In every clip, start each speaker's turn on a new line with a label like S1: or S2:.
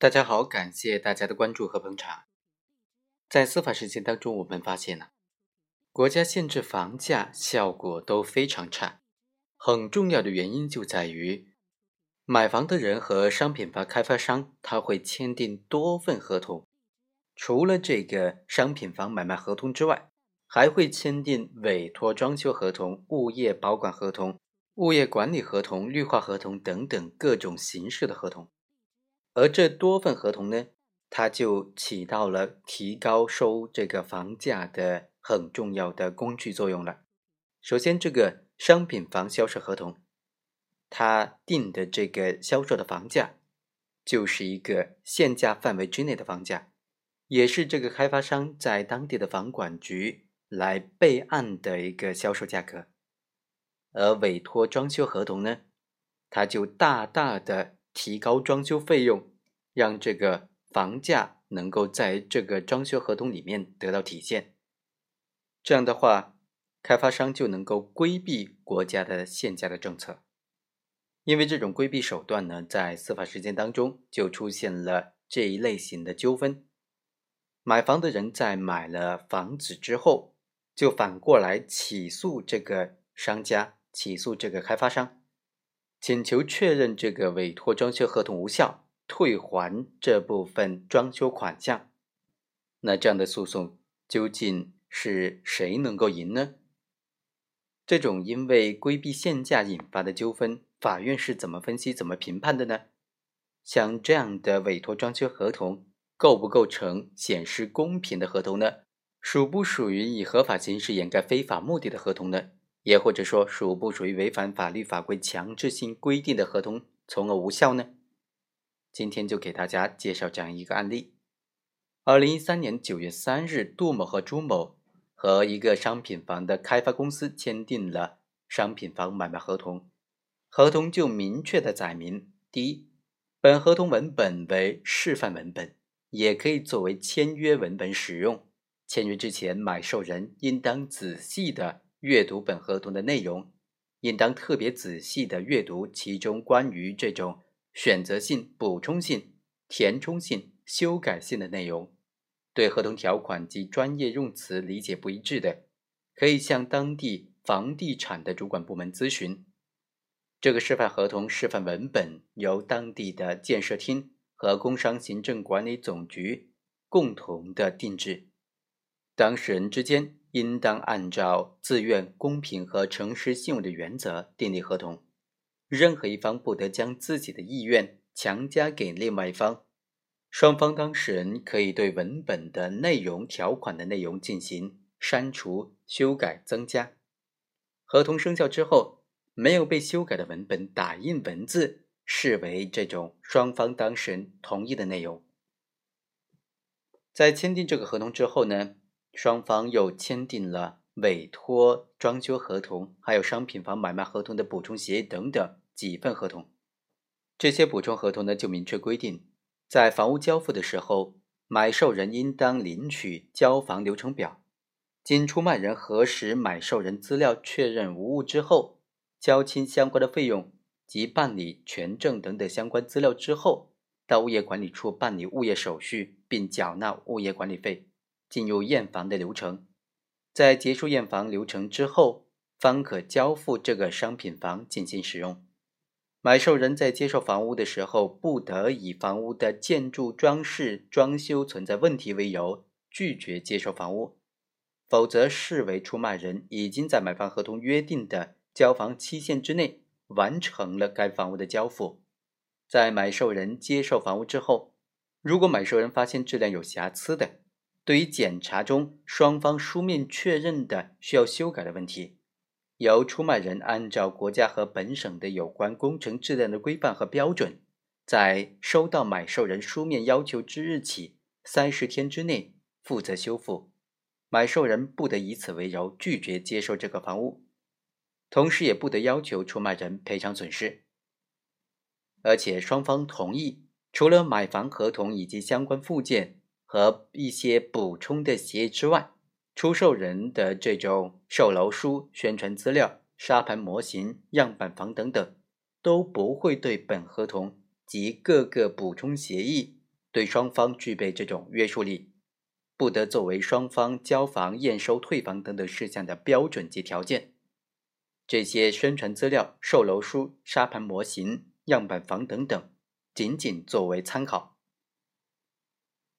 S1: 大家好，感谢大家的关注和捧场。在司法实践当中，我们发现呢，国家限制房价效果都非常差。很重要的原因就在于，买房的人和商品房开发商他会签订多份合同，除了这个商品房买卖合同之外，还会签订委托装修合同、物业保管合同、物业管理合同、绿化合同等等各种形式的合同。而这多份合同呢，它就起到了提高收这个房价的很重要的工具作用了。首先，这个商品房销售合同，它定的这个销售的房价，就是一个限价范围之内的房价，也是这个开发商在当地的房管局来备案的一个销售价格。而委托装修合同呢，它就大大的。提高装修费用，让这个房价能够在这个装修合同里面得到体现。这样的话，开发商就能够规避国家的限价的政策。因为这种规避手段呢，在司法实践当中就出现了这一类型的纠纷：买房的人在买了房子之后，就反过来起诉这个商家，起诉这个开发商。请求确认这个委托装修合同无效，退还这部分装修款项。那这样的诉讼究竟是谁能够赢呢？这种因为规避限价引发的纠纷，法院是怎么分析、怎么评判的呢？像这样的委托装修合同，构不构成显示公平的合同呢？属不属于以合法形式掩盖非法目的的合同呢？也或者说，属不属于违反法律法规强制性规定的合同，从而无效呢？今天就给大家介绍这样一个案例：二零一三年九月三日，杜某和朱某和一个商品房的开发公司签订了商品房买卖合同，合同就明确的载明：第一，本合同文本为示范文本，也可以作为签约文本使用。签约之前，买受人应当仔细的。阅读本合同的内容，应当特别仔细的阅读其中关于这种选择性、补充性、填充性、修改性的内容。对合同条款及专业用词理解不一致的，可以向当地房地产的主管部门咨询。这个示范合同示范文本由当地的建设厅和工商行政管理总局共同的定制，当事人之间。应当按照自愿、公平和诚实信用的原则订立合同，任何一方不得将自己的意愿强加给另外一方。双方当事人可以对文本的内容、条款的内容进行删除、修改、增加。合同生效之后，没有被修改的文本打印文字，视为这种双方当事人同意的内容。在签订这个合同之后呢？双方又签订了委托装修合同，还有商品房买卖合同的补充协议等等几份合同。这些补充合同呢，就明确规定，在房屋交付的时候，买受人应当领取交房流程表，经出卖人核实买受人资料确认无误之后，交清相关的费用及办理权证等等相关资料之后，到物业管理处办理物业手续，并缴纳物业管理费。进入验房的流程，在结束验房流程之后，方可交付这个商品房进行使用。买受人在接受房屋的时候，不得以房屋的建筑装饰、装修存在问题为由拒绝接受房屋，否则视为出卖人已经在买房合同约定的交房期限之内完成了该房屋的交付。在买受人接受房屋之后，如果买受人发现质量有瑕疵的，对于检查中双方书面确认的需要修改的问题，由出卖人按照国家和本省的有关工程质量的规范和标准，在收到买受人书面要求之日起三十天之内负责修复，买受人不得以此为由拒绝接受这个房屋，同时也不得要求出卖人赔偿损失，而且双方同意，除了买房合同以及相关附件。和一些补充的协议之外，出售人的这种售楼书、宣传资料、沙盘模型、样板房等等，都不会对本合同及各个补充协议对双方具备这种约束力，不得作为双方交房、验收、退房等等事项的标准及条件。这些宣传资料、售楼书、沙盘模型、样板房等等，仅仅作为参考。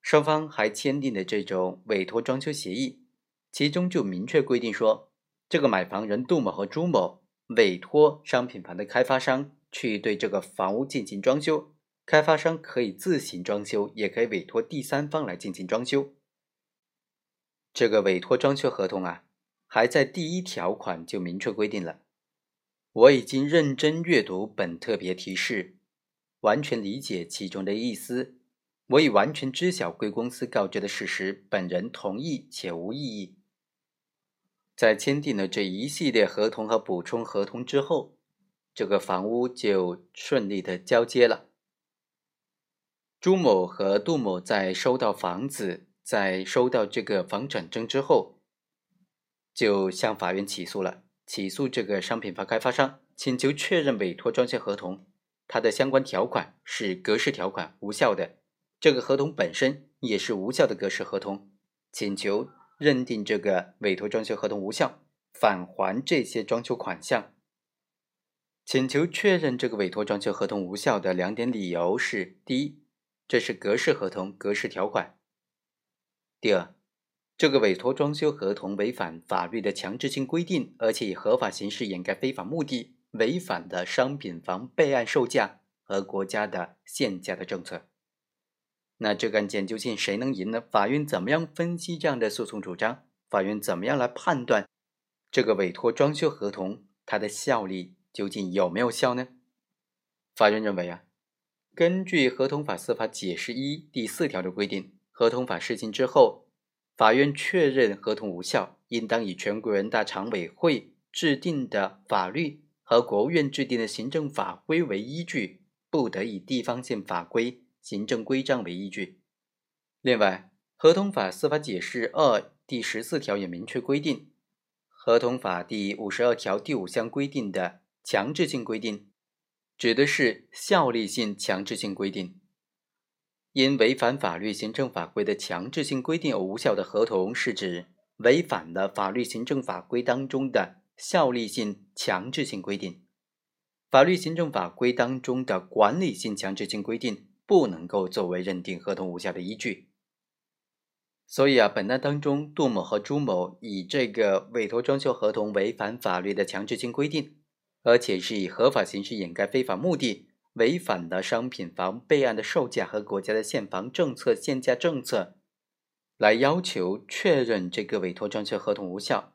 S1: 双方还签订了这种委托装修协议，其中就明确规定说，这个买房人杜某和朱某委托商品房的开发商去对这个房屋进行装修，开发商可以自行装修，也可以委托第三方来进行装修。这个委托装修合同啊。还在第一条款就明确规定了。我已经认真阅读本特别提示，完全理解其中的意思。我已完全知晓贵公司告知的事实，本人同意且无异议。在签订了这一系列合同和补充合同之后，这个房屋就顺利的交接了。朱某和杜某在收到房子，在收到这个房产证之后。就向法院起诉了，起诉这个商品房开发商，请求确认委托装修合同，它的相关条款是格式条款，无效的。这个合同本身也是无效的格式合同，请求认定这个委托装修合同无效，返还这些装修款项。请求确认这个委托装修合同无效的两点理由是：第一，这是格式合同，格式条款；第二。这个委托装修合同违反法律的强制性规定，而且以合法形式掩盖非法目的，违反了商品房备案售价和国家的限价的政策。那这个案件究竟谁能赢呢？法院怎么样分析这样的诉讼主张？法院怎么样来判断这个委托装修合同它的效力究竟有没有效呢？法院认为啊，根据合同法司法解释一第四条的规定，合同法施行之后。法院确认合同无效，应当以全国人大常委会制定的法律和国务院制定的行政法规为依据，不得以地方性法规、行政规章为依据。另外，合同法司法解释二第十四条也明确规定，合同法第五十二条第五项规定的强制性规定，指的是效力性强制性规定。因违反法律、行政法规的强制性规定而无效的合同，是指违反了法律、行政法规当中的效力性强制性规定。法律、行政法规当中的管理性强制性规定不能够作为认定合同无效的依据。所以啊，本案当中，杜某和朱某以这个委托装修合同违反法律的强制性规定，而且是以合法形式掩盖非法目的。违反了商品房备案的售价和国家的限房政策、限价政策，来要求确认这个委托装修合同无效，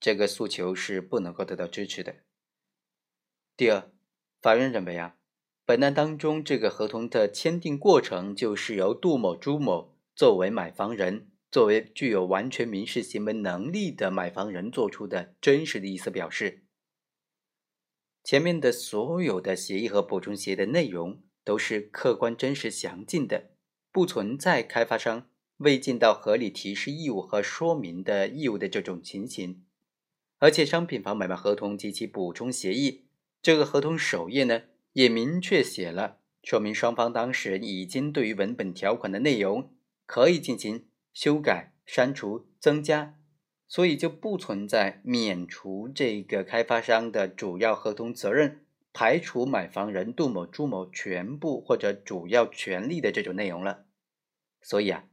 S1: 这个诉求是不能够得到支持的。第二，法院认为啊，本案当中这个合同的签订过程就是由杜某、朱某作为买房人，作为具有完全民事行为能力的买房人做出的真实的意思表示。前面的所有的协议和补充协议的内容都是客观、真实、详尽的，不存在开发商未尽到合理提示义务和说明的义务的这种情形。而且，商品房买卖合同及其补充协议这个合同首页呢，也明确写了，说明双方当事人已经对于文本条款的内容可以进行修改、删除、增加。所以就不存在免除这个开发商的主要合同责任，排除买房人杜某、朱某全部或者主要权利的这种内容了。所以啊，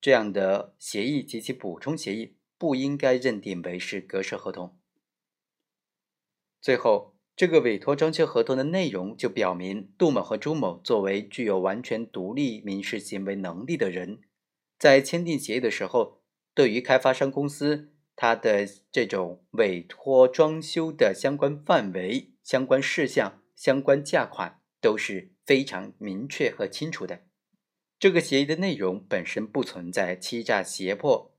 S1: 这样的协议及其补充协议不应该认定为是格式合同。最后，这个委托装修合同的内容就表明，杜某和朱某作为具有完全独立民事行为能力的人，在签订协议的时候。对于开发商公司，它的这种委托装修的相关范围、相关事项、相关价款都是非常明确和清楚的。这个协议的内容本身不存在欺诈、胁迫，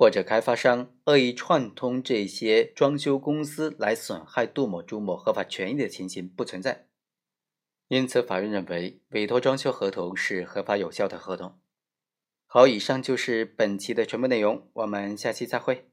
S1: 或者开发商恶意串通这些装修公司来损害杜某、朱某合法权益的情形不存在。因此，法院认为委托装修合同是合法有效的合同。好，以上就是本期的全部内容，我们下期再会。